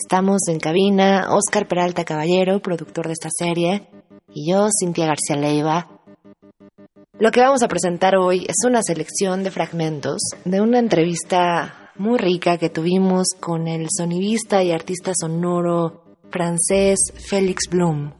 Estamos en cabina, Oscar Peralta Caballero, productor de esta serie, y yo, Cintia García Leiva. Lo que vamos a presentar hoy es una selección de fragmentos de una entrevista muy rica que tuvimos con el sonidista y artista sonoro francés Félix Blum.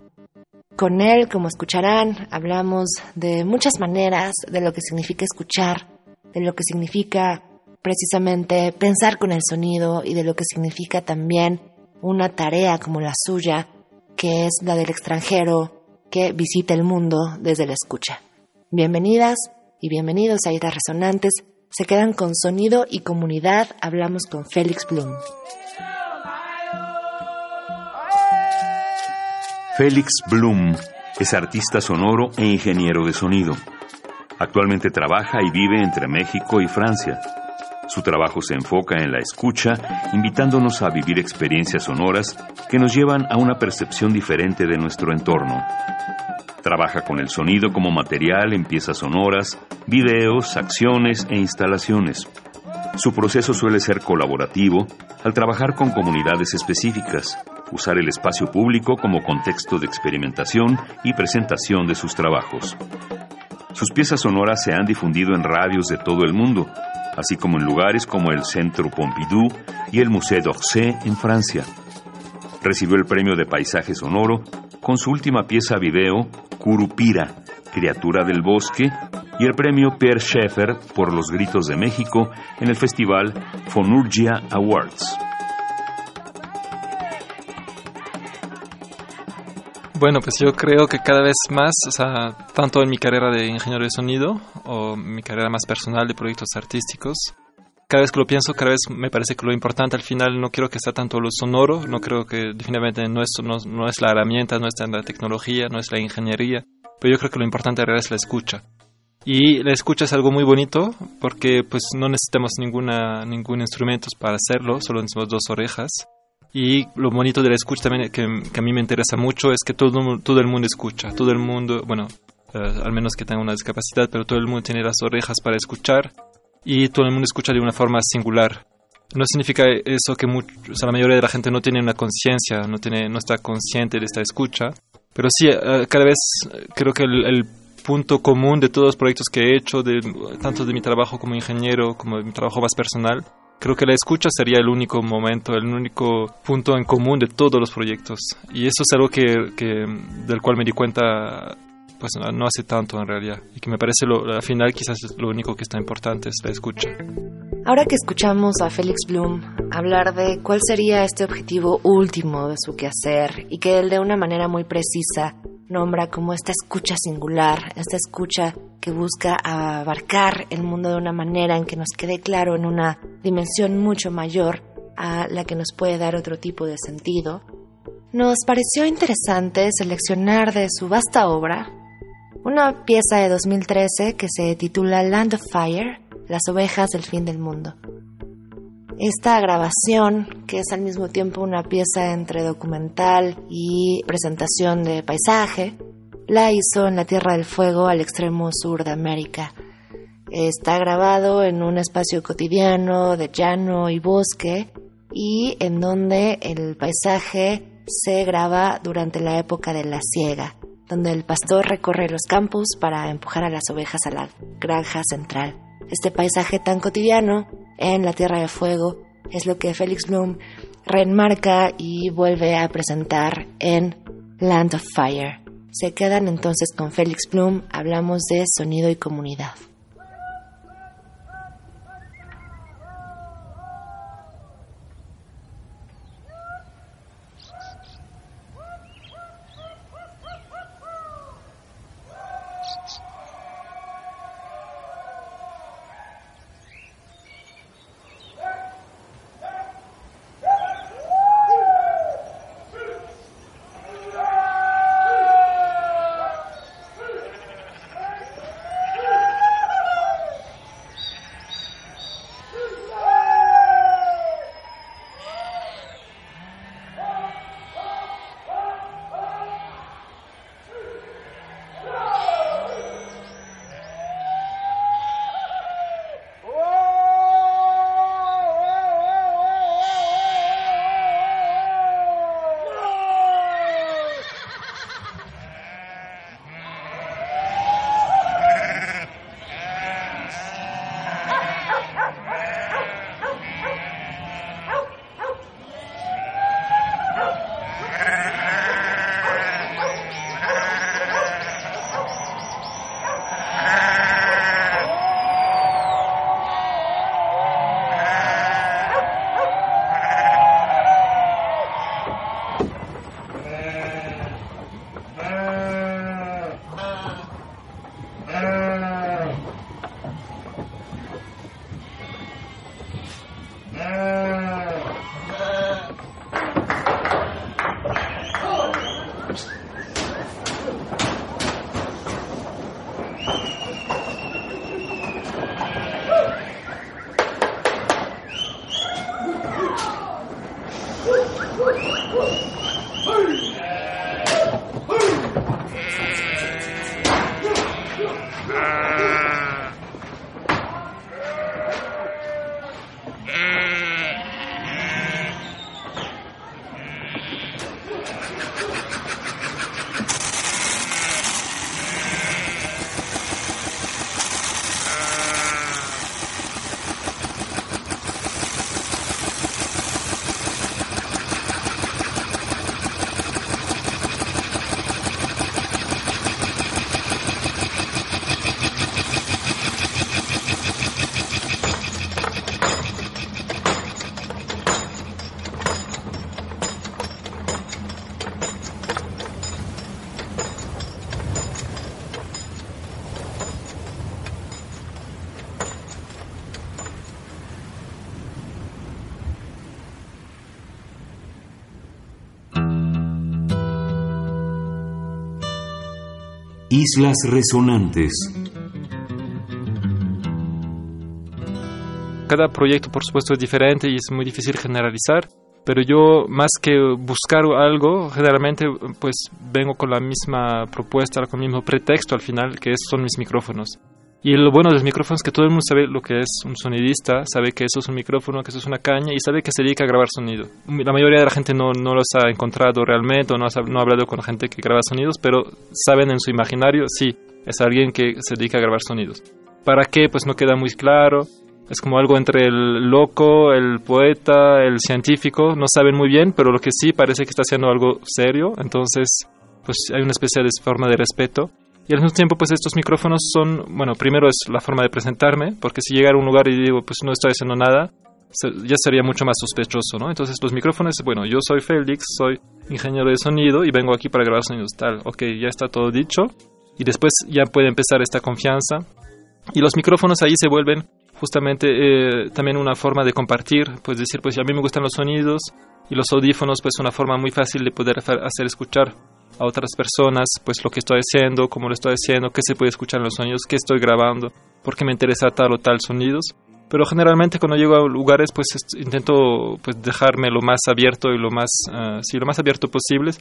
Con él, como escucharán, hablamos de muchas maneras de lo que significa escuchar, de lo que significa precisamente pensar con el sonido y de lo que significa también una tarea como la suya, que es la del extranjero que visita el mundo desde la escucha. Bienvenidas y bienvenidos a Islas Resonantes. Se quedan con sonido y comunidad. Hablamos con Félix Blum. Félix Blum es artista sonoro e ingeniero de sonido. Actualmente trabaja y vive entre México y Francia. Su trabajo se enfoca en la escucha, invitándonos a vivir experiencias sonoras que nos llevan a una percepción diferente de nuestro entorno. Trabaja con el sonido como material en piezas sonoras, videos, acciones e instalaciones. Su proceso suele ser colaborativo al trabajar con comunidades específicas, usar el espacio público como contexto de experimentación y presentación de sus trabajos. Sus piezas sonoras se han difundido en radios de todo el mundo, así como en lugares como el Centro Pompidou y el Musée d'Orsay en Francia. Recibió el premio de paisaje sonoro con su última pieza video, Curupira, Criatura del Bosque, y el premio Pierre Schaeffer por Los Gritos de México en el festival Fonurgia Awards. Bueno, pues yo creo que cada vez más, o sea, tanto en mi carrera de ingeniero de sonido o mi carrera más personal de proyectos artísticos, cada vez que lo pienso, cada vez me parece que lo importante al final no quiero que sea tanto lo sonoro, no creo que definitivamente no es, no, es la herramienta, no es la tecnología, no es la ingeniería, pero yo creo que lo importante en es la escucha. Y la escucha es algo muy bonito porque pues no necesitamos ninguna, ningún instrumento para hacerlo, solo necesitamos dos orejas y lo bonito de la escucha también que, a mí me interesa mucho es que todo, todo el mundo escucha, todo el mundo, bueno, eh, al menos que tenga una discapacidad, pero todo el mundo tiene las orejas para escuchar y todo el mundo escucha de una forma singular. No significa eso que la mayoría de la gente no tiene una conciencia, no, tiene, no está consciente de esta escucha, pero sí, eh, cada vez creo que el, el punto común de todos los proyectos que he hecho, de, tanto de mi trabajo como ingeniero, como de mi trabajo más personal, Creo que la escucha sería el único momento, el único punto en común de todos los proyectos. Y eso es algo que, del cual me di cuenta pues no hace tanto en realidad. Y que me parece lo, al final quizás lo único que está importante es la escucha. Ahora que escuchamos a Félix Bloom hablar de cuál sería este objetivo último de su quehacer y que él de una manera muy precisa nombra como esta escucha singular, esta escucha que busca abarcar el mundo de una manera en que nos quede claro en una dimensión mucho mayor a la que nos puede dar otro tipo de sentido, nos pareció interesante seleccionar de su vasta obra una pieza de 2013 que se titula Land of Fire, las ovejas del fin del mundo. Esta grabación, que es al mismo tiempo una pieza entre documental y presentación de paisaje, la hizo en la Tierra del Fuego al extremo sur de América. Está grabado en un espacio cotidiano de llano y bosque y en donde el paisaje se graba durante la época de la siega, donde el pastor recorre los campos para empujar a las ovejas a la granja central. Este paisaje tan cotidiano en la Tierra de Fuego es lo que Félix Bloom reenmarca y vuelve a presentar en Land of Fire. Se quedan entonces con Félix Bloom, hablamos de sonido y comunidad. Islas Resonantes. Cada proyecto, por supuesto, es diferente y es muy difícil generalizar, pero yo, más que buscar algo, generalmente, pues vengo con la misma propuesta, con el mismo pretexto al final, que son mis micrófonos. Y lo bueno de los micrófonos es que todo el mundo sabe lo que es un sonidista, sabe que eso es un micrófono, que eso es una caña y sabe que se dedica a grabar sonido. La mayoría de la gente no, no los ha encontrado realmente o no ha, no ha hablado con gente que graba sonidos, pero saben en su imaginario, sí, es alguien que se dedica a grabar sonidos. ¿Para qué? Pues no queda muy claro. Es como algo entre el loco, el poeta, el científico. No saben muy bien, pero lo que sí parece que está haciendo algo serio. Entonces, pues hay una especie de forma de respeto. Y al mismo tiempo, pues estos micrófonos son, bueno, primero es la forma de presentarme, porque si llegara a un lugar y digo, pues no estoy haciendo nada, ya sería mucho más sospechoso, ¿no? Entonces los micrófonos, bueno, yo soy Félix, soy ingeniero de sonido y vengo aquí para grabar sonidos, tal, ok, ya está todo dicho. Y después ya puede empezar esta confianza. Y los micrófonos ahí se vuelven justamente eh, también una forma de compartir, pues decir, pues a mí me gustan los sonidos y los audífonos, pues una forma muy fácil de poder hacer escuchar a otras personas, pues lo que estoy haciendo, cómo lo estoy haciendo, qué se puede escuchar en los sonidos, qué estoy grabando, por qué me interesa tal o tal sonidos. Pero generalmente cuando llego a lugares, pues intento pues dejarme lo más abierto y lo más, uh, sí, lo más abierto posible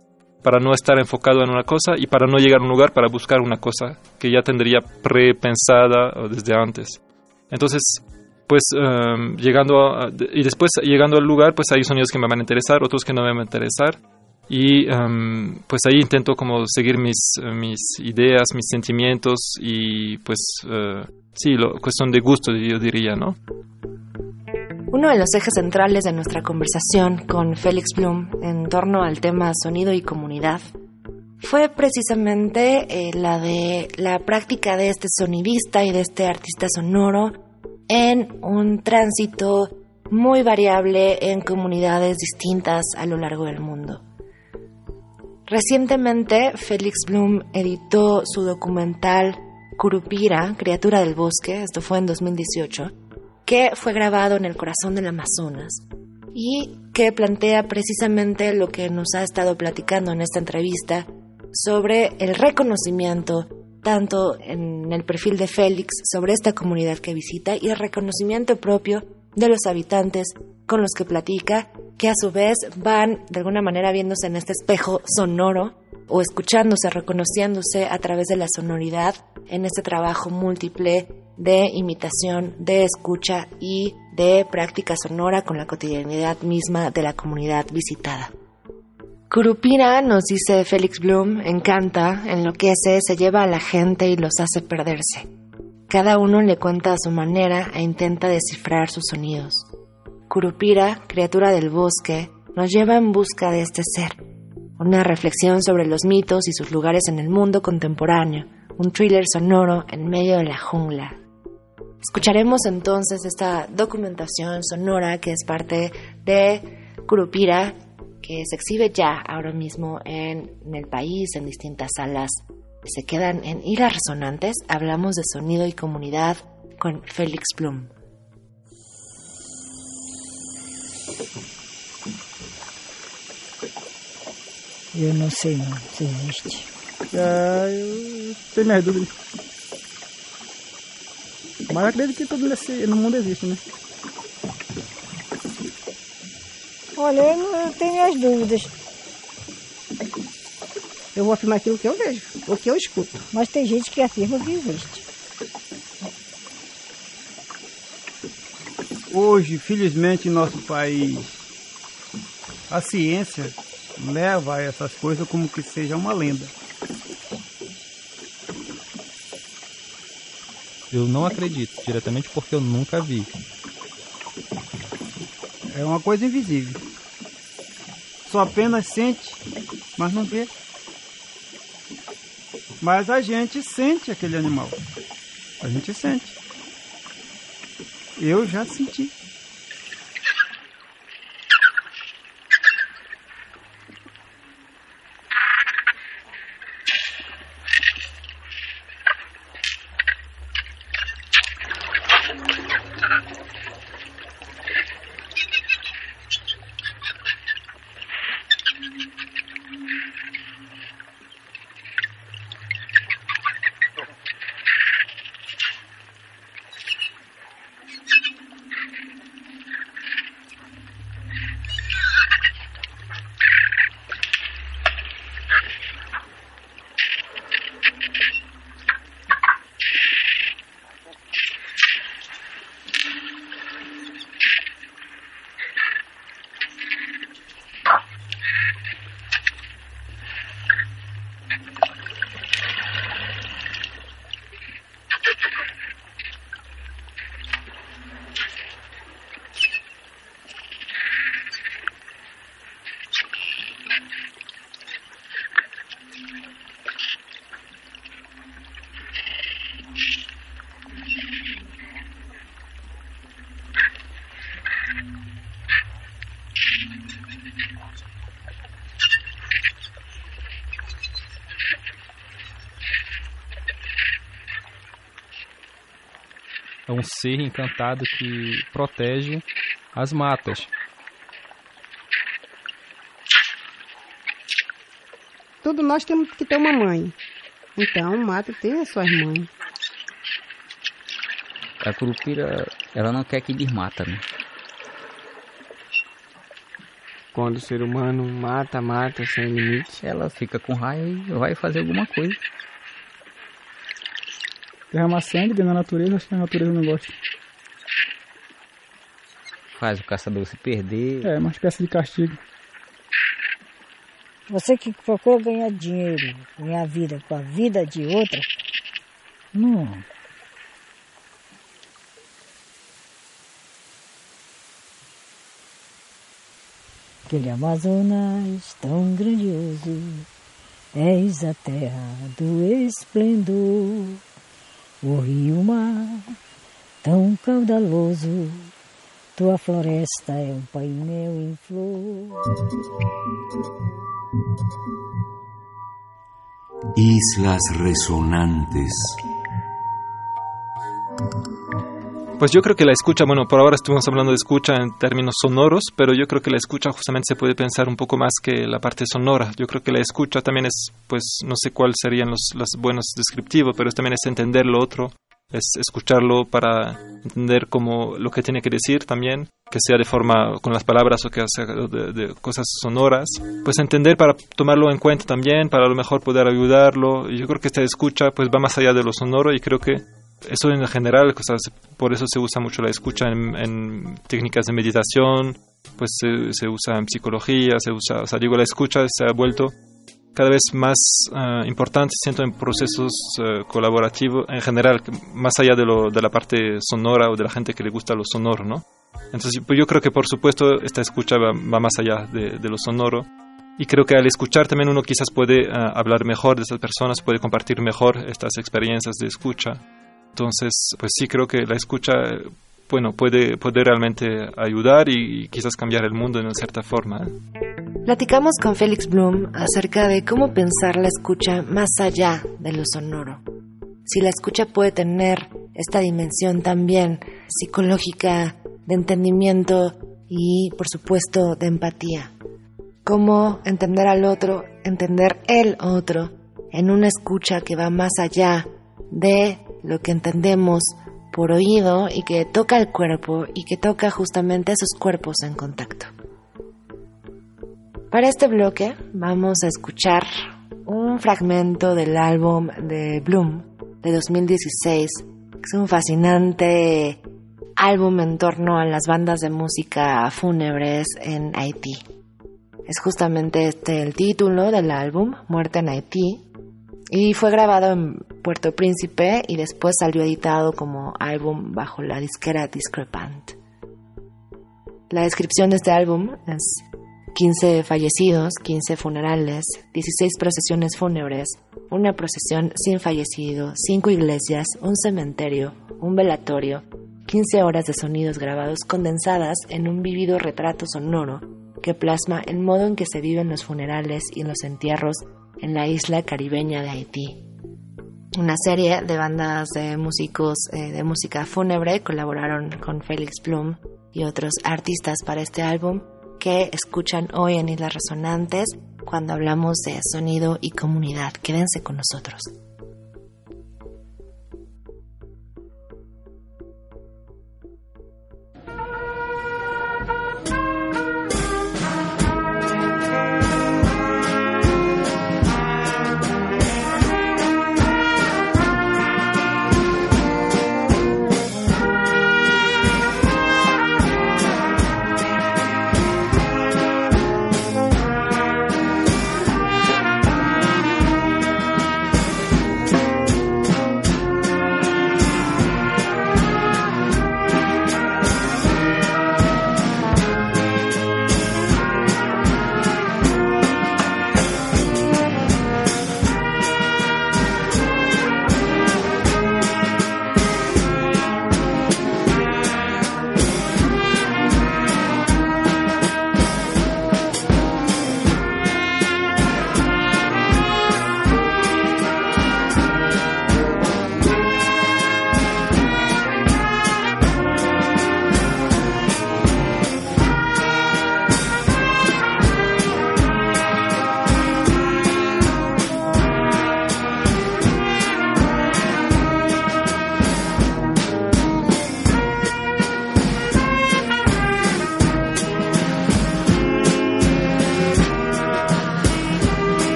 para no estar enfocado en una cosa y para no llegar a un lugar para buscar una cosa que ya tendría prepensada desde antes. Entonces, pues um, llegando a, y después llegando al lugar, pues hay sonidos que me van a interesar, otros que no me van a interesar y um, pues ahí intento como seguir mis, mis ideas, mis sentimientos y pues uh, sí, lo, cuestión de gusto yo diría, ¿no? Uno de los ejes centrales de nuestra conversación con Félix Blum en torno al tema sonido y comunidad fue precisamente eh, la de la práctica de este sonidista y de este artista sonoro en un tránsito muy variable en comunidades distintas a lo largo del mundo. Recientemente, Félix Bloom editó su documental Curupira, Criatura del Bosque, esto fue en 2018, que fue grabado en el corazón del Amazonas y que plantea precisamente lo que nos ha estado platicando en esta entrevista sobre el reconocimiento tanto en el perfil de Félix sobre esta comunidad que visita y el reconocimiento propio de los habitantes con los que platica, que a su vez van de alguna manera viéndose en este espejo sonoro o escuchándose, reconociéndose a través de la sonoridad en este trabajo múltiple de imitación, de escucha y de práctica sonora con la cotidianidad misma de la comunidad visitada. Curupira, nos dice Félix Bloom, encanta, enloquece, se lleva a la gente y los hace perderse. Cada uno le cuenta a su manera e intenta descifrar sus sonidos. Curupira, criatura del bosque, nos lleva en busca de este ser. Una reflexión sobre los mitos y sus lugares en el mundo contemporáneo, un thriller sonoro en medio de la jungla. Escucharemos entonces esta documentación sonora que es parte de Curupira, que se exhibe ya ahora mismo en, el país, en distintas salas se quedan en Iras Resonantes, hablamos de sonido y comunidad con Félix Blum. Eu não sei não se existe. É, eu tenho minhas dúvidas. Mas acredito que tudo no mundo existe, né? Olha, eu, não, eu tenho minhas dúvidas. Eu vou afirmar aquilo que eu vejo, o que eu escuto. Mas tem gente que afirma que existe. Hoje, felizmente, em nosso país, a ciência leva essas coisas como que seja uma lenda. Eu não acredito, diretamente porque eu nunca vi. É uma coisa invisível. Só apenas sente, mas não vê. Mas a gente sente aquele animal. A gente sente. Eu já senti. É um ser encantado que protege as matas. Tudo nós temos que ter uma mãe. Então, o mato tem as suas mães. A curupira, ela não quer que desmata, né? Quando o ser humano mata, mata sem limite. Ela fica com raiva e vai fazer alguma coisa. Derramar sangue dentro da natureza, acho que a natureza não gosta. Faz o caçador se perder. É, uma espécie de castigo. Você que procura ganhar dinheiro, ganhar vida com a vida de outra, não. Aquele Amazonas tão grandioso, és a terra do esplendor, o rio mar tão caudaloso, tua floresta é um painel em flor. Islas resonantes. Pues yo creo que la escucha, bueno, por ahora estuvimos hablando de escucha en términos sonoros, pero yo creo que la escucha justamente se puede pensar un poco más que la parte sonora. Yo creo que la escucha también es, pues, no sé cuáles serían los, los buenos descriptivos, pero también es entender lo otro, es escucharlo para entender como lo que tiene que decir también, que sea de forma con las palabras o que sea de, cosas sonoras, pues entender para tomarlo en cuenta también, para a lo mejor poder ayudarlo. Yo creo que esta escucha pues va más allá de lo sonoro y creo que eso en general, o sea, por eso se usa mucho la escucha en, en técnicas de meditación, pues se, se, usa en psicología, se usa, o sea, digo, la escucha se ha vuelto cada vez más uh, importante, siento, en procesos uh, colaborativos en general, más allá de, lo, de la parte sonora o de la gente que le gusta lo sonoro, ¿no? Entonces, pues yo creo que por supuesto esta escucha va, va más allá de, de, lo sonoro. Y creo que al escuchar también uno quizás puede uh, hablar mejor de esas personas, puede compartir mejor estas experiencias de escucha. Entonces, pues sí creo que la escucha, bueno, puede, puede realmente ayudar y, y quizás cambiar el mundo una cierta forma. Platicamos con Félix Bloom acerca de cómo pensar la escucha más allá de lo sonoro. Si la escucha puede tener esta dimensión también psicológica, de entendimiento y, por supuesto, de empatía. Cómo entender al otro entender el otro en una escucha que va más allá de lo que entendemos por oído y que toca el cuerpo y que toca justamente esos cuerpos en contacto. Para este bloque vamos a escuchar un fragmento del álbum de Bloom de 2016. Es un fascinante álbum en torno a las bandas de música fúnebres en Haití. Es justamente este el título del álbum, Muerte en Haití, y fue grabado en Puerto Príncipe y después salió editado como álbum bajo la disquera Discrepant. La descripción de este álbum es 15 fallecidos, 15 funerales, 16 procesiones fúnebres, una procesión sin fallecido, 5 iglesias, un cementerio, un velatorio, 15 horas de sonidos grabados condensadas en un vivido retrato sonoro que plasma el modo en que se viven los funerales y los entierros en la isla caribeña de Haití. Una serie de bandas de músicos eh, de música fúnebre colaboraron con Félix Blum y otros artistas para este álbum que escuchan hoy en Islas Resonantes cuando hablamos de sonido y comunidad. Quédense con nosotros.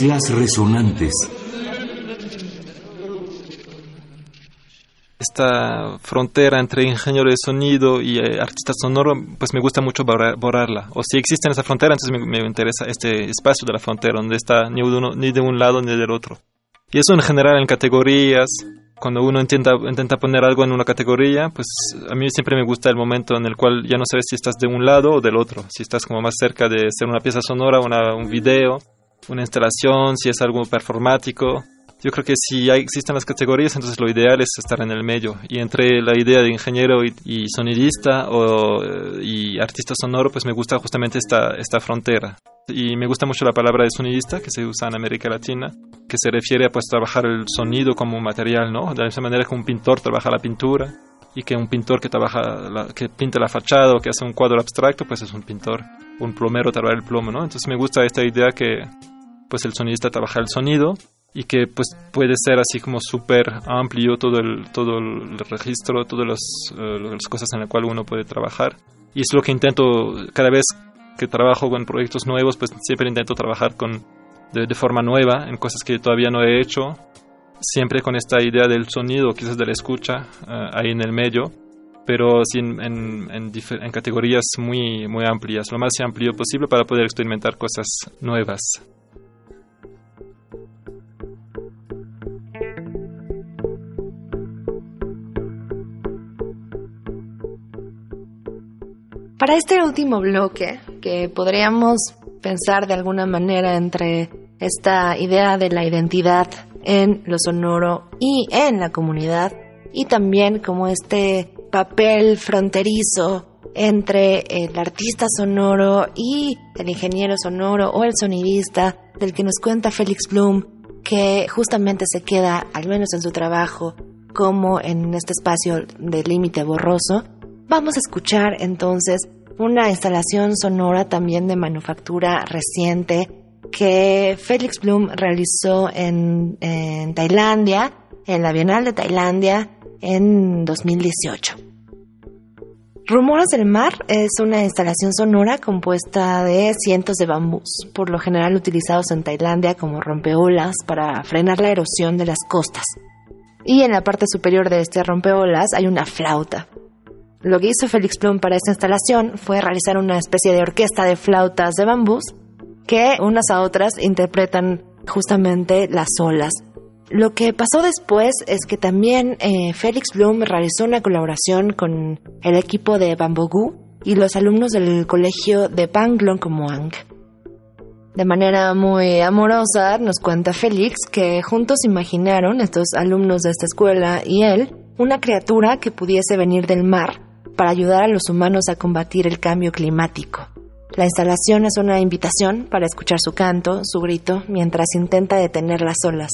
Islas Resonantes. Esta frontera entre ingeniero de sonido y eh, artista sonoro, pues me gusta mucho borrarla. O si existe esa frontera, entonces me, interesa este espacio de la frontera, donde está ni de, uno, ni de un lado ni del otro. Y eso en general en categorías, cuando uno intenta, intenta poner algo en una categoría, pues a mí siempre me gusta el momento en el cual ya no sabes si estás de un lado o del otro, si estás como más cerca de ser una pieza sonora, una, un video, una instalación, si es algo performático. Yo creo que si hay, existen las categorías, entonces lo ideal es estar en el medio. Y entre la idea de ingeniero y, sonidista o, y artista sonoro, pues me gusta justamente esta, esta frontera. y me gusta mucho la palabra de sonidista que se usa en América Latina, que se refiere a pues trabajar el sonido como material, ¿no? De esa manera que un pintor trabaja la pintura y que un pintor que trabaja la, que pinta la fachada o que hace un cuadro abstracto, pues es un pintor, un plomero trabaja el plomo, ¿no? Entonces me gusta esta idea que pues el sonidista trabaja el sonido y que pues puede ser así como súper amplio todo el todo el registro, todas las, eh, las cosas en las cuales uno puede trabajar. Y es lo que intento cada vez que trabajo con proyectos nuevos, pues siempre intento trabajar con, de, forma nueva en cosas que todavía no he hecho, siempre con esta idea del sonido, quizás de la escucha eh, ahí en el medio, pero sí en, en, en, categorías muy, muy amplias, lo más amplio posible para poder experimentar cosas nuevas. Para este último bloque, que podríamos pensar de alguna manera entre esta idea de la identidad en lo sonoro y en la comunidad, y también como este papel fronterizo entre el artista sonoro y el ingeniero sonoro o el sonidista del que nos cuenta Félix Bloom, que justamente se queda, al menos en su trabajo, como en este espacio de límite borroso, Vamos a escuchar entonces una instalación sonora también de manufactura reciente que Félix Bloom realizó en, Tailandia, en la Bienal de Tailandia en 2018. Rumores del Mar es una instalación sonora compuesta de cientos de bambús, por lo general utilizados en Tailandia como rompeolas para frenar la erosión de las costas. Y en la parte superior de este rompeolas hay una flauta, lo que hizo Félix Plum para esta instalación fue realizar una especie de orquesta de flautas de bambús que unas a otras interpretan justamente las olas. Lo que pasó después es que también eh, Félix Bloom realizó una colaboración con el equipo de Bambogu y los alumnos del colegio de Panglong De manera muy amorosa nos cuenta Félix que juntos imaginaron, estos alumnos de esta escuela y él, una criatura que pudiese venir del mar para ayudar a los humanos a combatir el cambio climático. La instalación es una invitación para escuchar su canto, su grito, mientras intenta detener las olas.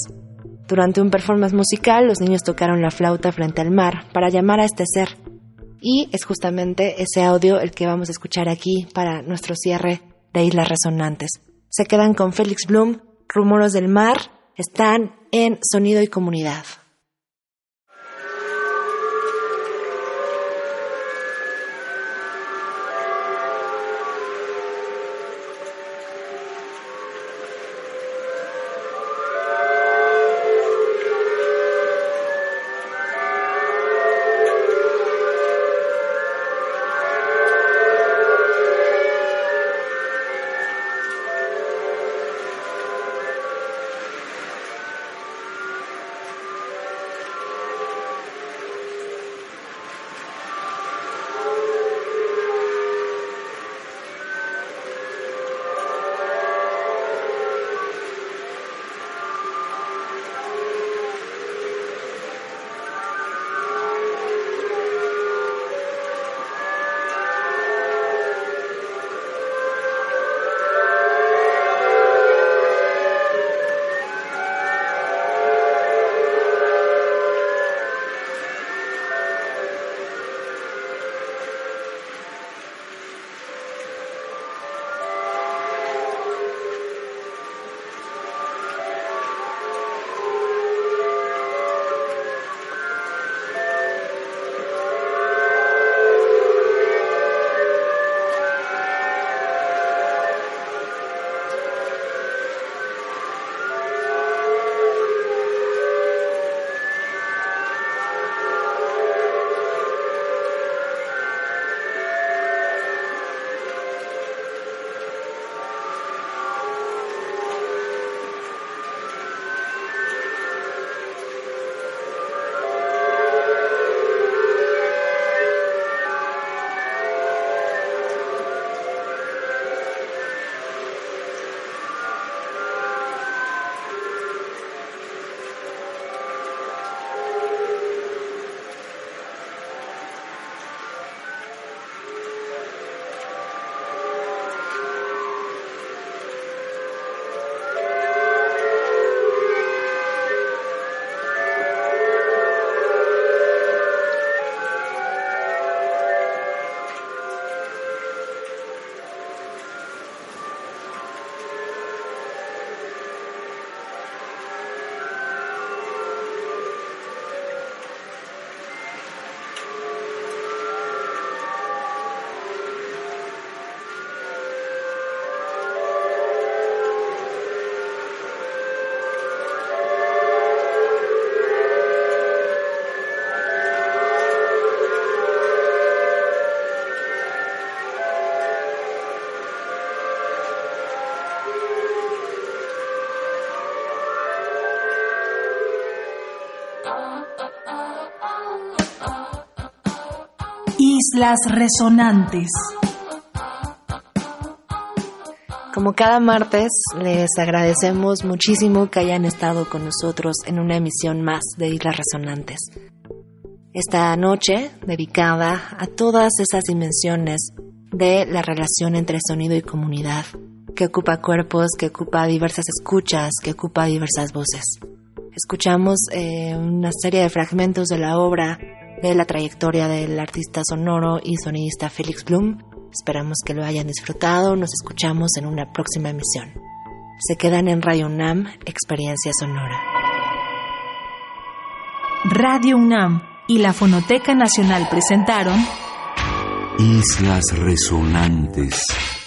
Durante un performance musical, los niños tocaron la flauta frente al mar para llamar a este ser. Y es justamente ese audio el que vamos a escuchar aquí para nuestro cierre de Islas Resonantes. Se quedan con Félix Bloom, Rumoros del Mar, están en Sonido y Comunidad. Islas Resonantes. Como cada martes, les agradecemos muchísimo que hayan estado con nosotros en una emisión más de Islas Resonantes. Esta noche dedicada a todas esas dimensiones de la relación entre sonido y comunidad, que ocupa cuerpos, que ocupa diversas escuchas, que ocupa diversas voces. Escuchamos eh, una serie de fragmentos de la obra de la trayectoria del artista sonoro y sonidista Felix Bloom. Esperamos que lo hayan disfrutado. Nos escuchamos en una próxima emisión. Se quedan en Radio UNAM, Experiencia Sonora. Radio UNAM y la Fonoteca Nacional presentaron Islas Resonantes.